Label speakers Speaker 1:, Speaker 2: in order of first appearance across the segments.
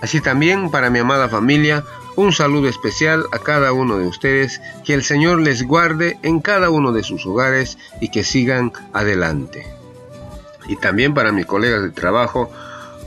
Speaker 1: Así también para mi amada familia, un saludo especial a cada uno de ustedes, que el Señor les guarde en cada uno de sus hogares y que sigan adelante. Y también para mis colegas de trabajo,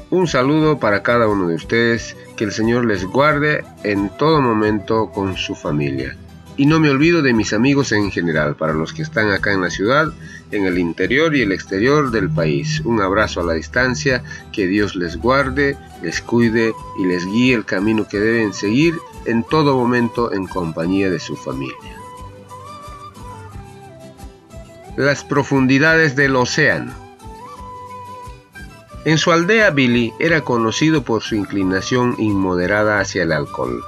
Speaker 1: un saludo para cada uno de ustedes, que el Señor les guarde en todo momento con su familia. Y no me olvido de mis amigos en general, para los que están acá en la ciudad, en el interior y el exterior del país. Un abrazo a la distancia, que Dios les guarde, les cuide y les guíe el camino que deben seguir en todo momento en compañía de su familia. Las profundidades del océano. En su aldea Billy era conocido por su inclinación inmoderada hacia el alcohol.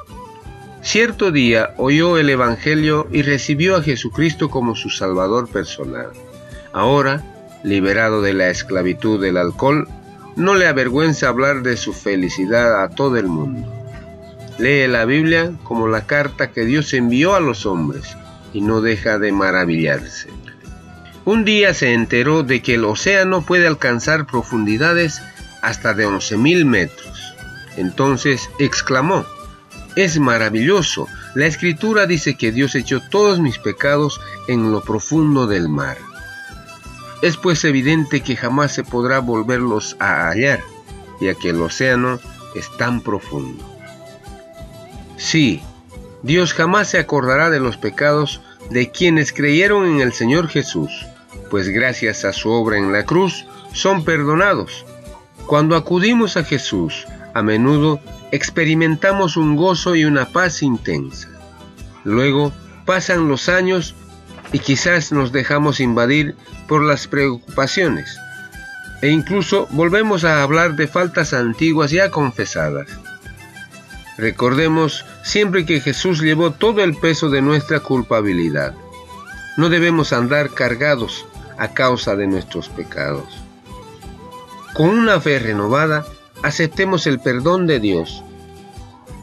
Speaker 1: Cierto día oyó el Evangelio y recibió a Jesucristo como su Salvador personal. Ahora, liberado de la esclavitud del alcohol, no le avergüenza hablar de su felicidad a todo el mundo. Lee la Biblia como la carta que Dios envió a los hombres y no deja de maravillarse. Un día se enteró de que el océano puede alcanzar profundidades hasta de 11.000 metros. Entonces exclamó, es maravilloso. La escritura dice que Dios echó todos mis pecados en lo profundo del mar. Es pues evidente que jamás se podrá volverlos a hallar, ya que el océano es tan profundo. Sí, Dios jamás se acordará de los pecados de quienes creyeron en el Señor Jesús, pues gracias a su obra en la cruz son perdonados. Cuando acudimos a Jesús, a menudo experimentamos un gozo y una paz intensa. Luego pasan los años y quizás nos dejamos invadir por las preocupaciones e incluso volvemos a hablar de faltas antiguas ya confesadas. Recordemos siempre que Jesús llevó todo el peso de nuestra culpabilidad. No debemos andar cargados a causa de nuestros pecados. Con una fe renovada, aceptemos el perdón de Dios.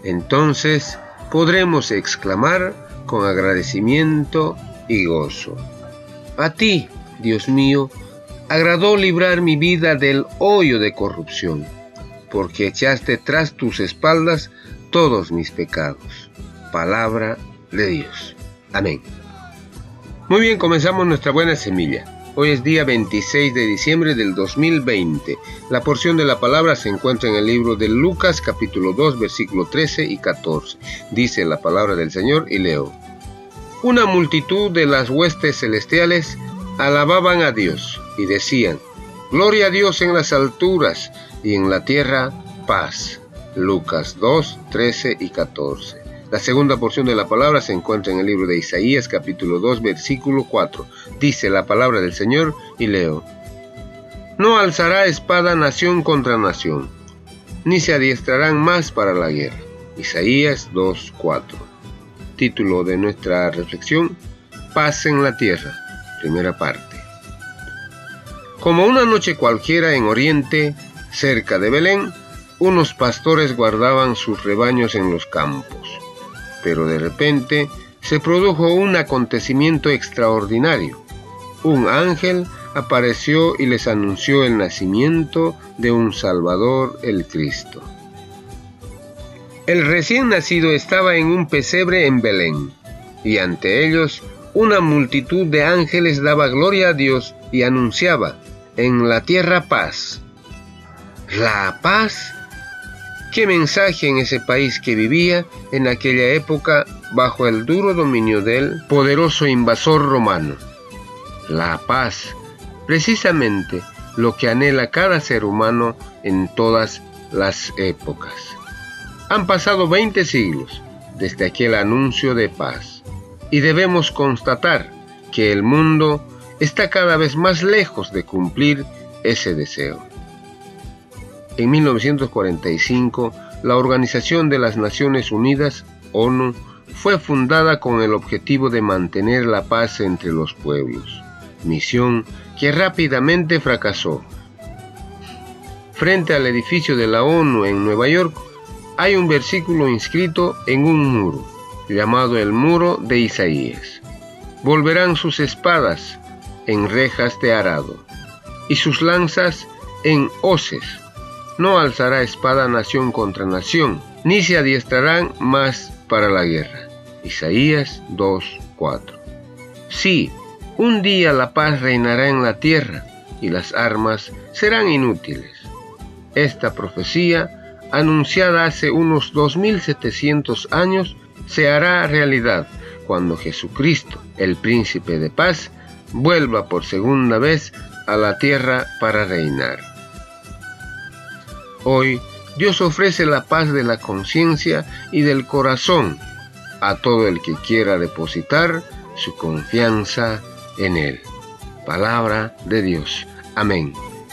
Speaker 1: Entonces podremos exclamar con agradecimiento y gozo. A ti, Dios mío, agradó librar mi vida del hoyo de corrupción, porque echaste tras tus espaldas todos mis pecados. Palabra de Dios. Amén. Muy bien, comenzamos nuestra buena semilla. Hoy es día 26 de diciembre del 2020. La porción de la palabra se encuentra en el libro de Lucas capítulo 2 versículo 13 y 14. Dice la palabra del Señor y leo. Una multitud de las huestes celestiales alababan a Dios y decían, Gloria a Dios en las alturas y en la tierra paz. Lucas 2, 13 y 14. La segunda porción de la palabra se encuentra en el libro de Isaías capítulo 2 versículo 4. Dice la palabra del Señor y leo. No alzará espada nación contra nación, ni se adiestrarán más para la guerra. Isaías 2, 4. Título de nuestra reflexión, Paz en la tierra, primera parte. Como una noche cualquiera en Oriente, cerca de Belén, unos pastores guardaban sus rebaños en los campos pero de repente se produjo un acontecimiento extraordinario. Un ángel apareció y les anunció el nacimiento de un Salvador, el Cristo. El recién nacido estaba en un pesebre en Belén, y ante ellos una multitud de ángeles daba gloria a Dios y anunciaba, en la tierra paz. La paz qué mensaje en ese país que vivía en aquella época bajo el duro dominio del poderoso invasor romano. La paz, precisamente lo que anhela cada ser humano en todas las épocas. Han pasado 20 siglos desde aquel anuncio de paz y debemos constatar que el mundo está cada vez más lejos de cumplir ese deseo. En 1945, la Organización de las Naciones Unidas, ONU, fue fundada con el objetivo de mantener la paz entre los pueblos, misión que rápidamente fracasó. Frente al edificio de la ONU en Nueva York, hay un versículo inscrito en un muro, llamado el muro de Isaías. Volverán sus espadas en rejas de arado, y sus lanzas en hoces. No alzará espada nación contra nación, ni se adiestrarán más para la guerra. Isaías 2:4. Sí, un día la paz reinará en la tierra y las armas serán inútiles. Esta profecía, anunciada hace unos 2700 años, se hará realidad cuando Jesucristo, el príncipe de paz, vuelva por segunda vez a la tierra para reinar. Hoy Dios ofrece la paz de la conciencia y del corazón a todo el que quiera depositar su confianza en Él. Palabra de Dios. Amén.